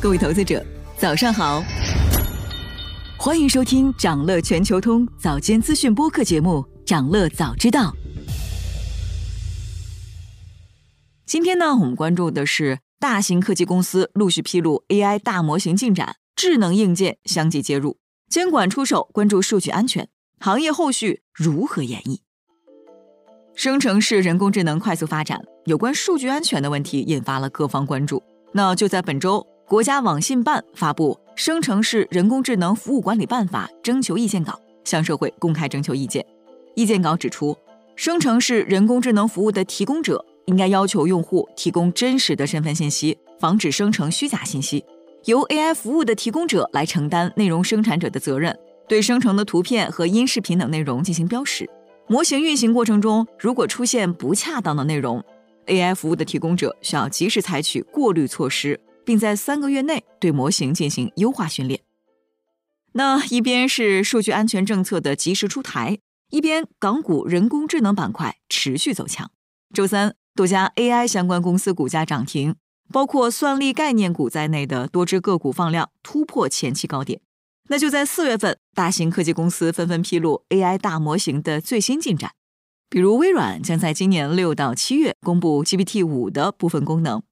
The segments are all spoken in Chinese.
各位投资者，早上好，欢迎收听长乐全球通早间资讯播客节目《长乐早知道》。今天呢，我们关注的是大型科技公司陆续披露 AI 大模型进展，智能硬件相继接入，监管出手关注数据安全，行业后续如何演绎？生成式人工智能快速发展，有关数据安全的问题引发了各方关注。那就在本周，国家网信办发布《生成式人工智能服务管理办法》征求意见稿，向社会公开征求意见。意见稿指出，生成式人工智能服务的提供者应该要求用户提供真实的身份信息，防止生成虚假信息。由 AI 服务的提供者来承担内容生产者的责任，对生成的图片和音视频等内容进行标识。模型运行过程中，如果出现不恰当的内容，AI 服务的提供者需要及时采取过滤措施，并在三个月内对模型进行优化训练。那一边是数据安全政策的及时出台，一边港股人工智能板块持续走强。周三，多家 AI 相关公司股价涨停，包括算力概念股在内的多只个股放量突破前期高点。那就在四月份，大型科技公司纷纷披露 AI 大模型的最新进展，比如微软将在今年六到七月公布 GPT 五的部分功能。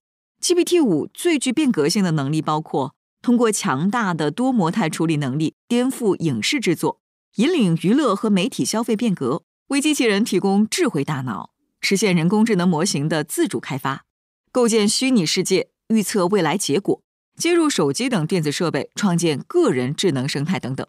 GPT 五最具变革性的能力包括通过强大的多模态处理能力颠覆影视制作，引领娱乐和媒体消费变革，为机器人提供智慧大脑，实现人工智能模型的自主开发，构建虚拟世界，预测未来结果。接入手机等电子设备，创建个人智能生态等等。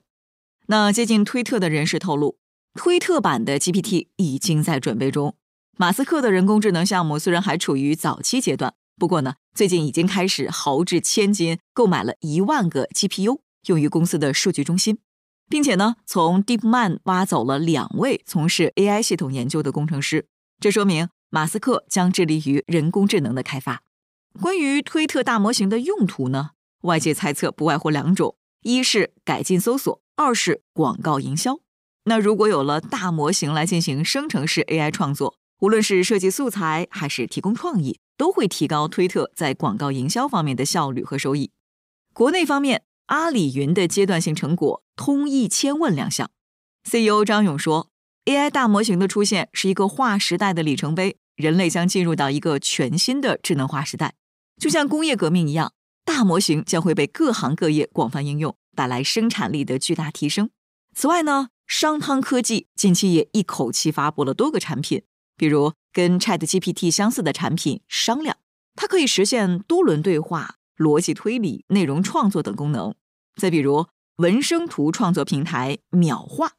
那接近推特的人士透露，推特版的 GPT 已经在准备中。马斯克的人工智能项目虽然还处于早期阶段，不过呢，最近已经开始豪掷千金购买了一万个 GPU，用于公司的数据中心，并且呢，从 DeepMind 挖走了两位从事 AI 系统研究的工程师。这说明马斯克将致力于人工智能的开发。关于推特大模型的用途呢？外界猜测不外乎两种：一是改进搜索，二是广告营销。那如果有了大模型来进行生成式 AI 创作，无论是设计素材还是提供创意，都会提高推特在广告营销方面的效率和收益。国内方面，阿里云的阶段性成果通义千问亮相，CEO 张勇说：“AI 大模型的出现是一个划时代的里程碑，人类将进入到一个全新的智能化时代。”就像工业革命一样，大模型将会被各行各业广泛应用，带来生产力的巨大提升。此外呢，商汤科技近期也一口气发布了多个产品，比如跟 Chat GPT 相似的产品商量，它可以实现多轮对话、逻辑推理、内容创作等功能。再比如文生图创作平台秒画，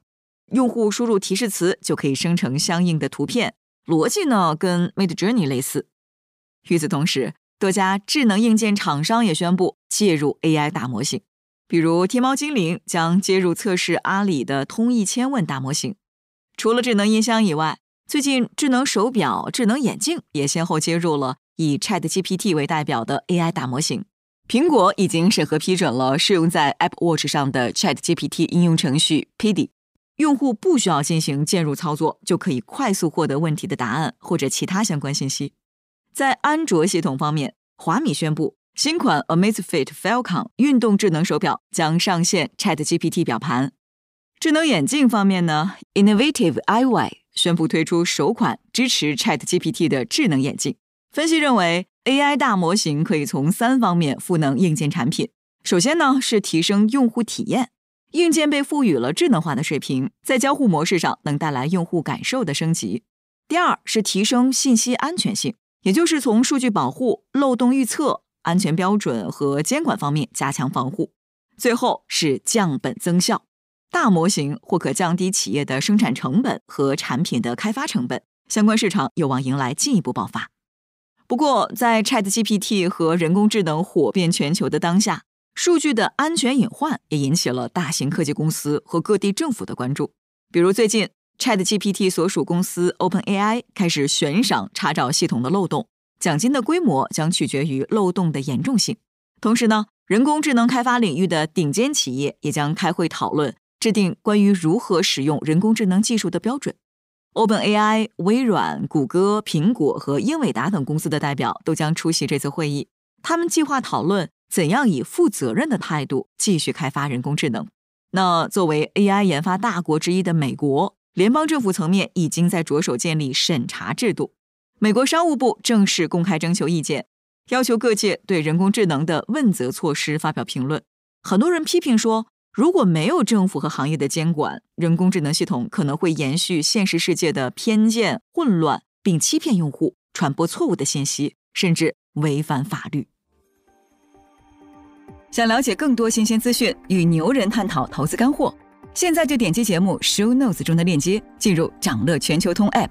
用户输入提示词就可以生成相应的图片，逻辑呢跟 Mid Journey 类似。与此同时，多家智能硬件厂商也宣布介入 AI 大模型，比如天猫精灵将接入测试阿里的通义千问大模型。除了智能音箱以外，最近智能手表、智能眼镜也先后接入了以 ChatGPT 为代表的 AI 大模型。苹果已经审核批准了适用在 Apple Watch 上的 ChatGPT 应用程序 Pidi，用户不需要进行键入操作，就可以快速获得问题的答案或者其他相关信息。在安卓系统方面，华米宣布，新款 Amazfit Falcon 运动智能手表将上线 ChatGPT 表盘。智能眼镜方面呢，Innovative Eyewear 宣布推出首款支持 ChatGPT 的智能眼镜。分析认为，AI 大模型可以从三方面赋能硬件产品。首先呢，是提升用户体验，硬件被赋予了智能化的水平，在交互模式上能带来用户感受的升级。第二是提升信息安全性。也就是从数据保护、漏洞预测、安全标准和监管方面加强防护。最后是降本增效，大模型或可降低企业的生产成本和产品的开发成本，相关市场有望迎来进一步爆发。不过，在 ChatGPT 和人工智能火遍全球的当下，数据的安全隐患也引起了大型科技公司和各地政府的关注。比如最近。ChatGPT 所属公司 OpenAI 开始悬赏查找系统的漏洞，奖金的规模将取决于漏洞的严重性。同时呢，人工智能开发领域的顶尖企业也将开会讨论制定关于如何使用人工智能技术的标准。OpenAI、微软、谷歌、苹果和英伟达等公司的代表都将出席这次会议。他们计划讨论怎样以负责任的态度继续开发人工智能。那作为 AI 研发大国之一的美国，联邦政府层面已经在着手建立审查制度。美国商务部正式公开征求意见，要求各界对人工智能的问责措施发表评论。很多人批评说。如果没有政府和行业的监管，人工智能系统可能会延续现实世界的偏见、混乱，并欺骗用户，传播错误的信息，甚至违反法律。想了解更多新鲜资讯，与牛人探讨投资干货，现在就点击节目 show notes 中的链接，进入掌乐全球通 app。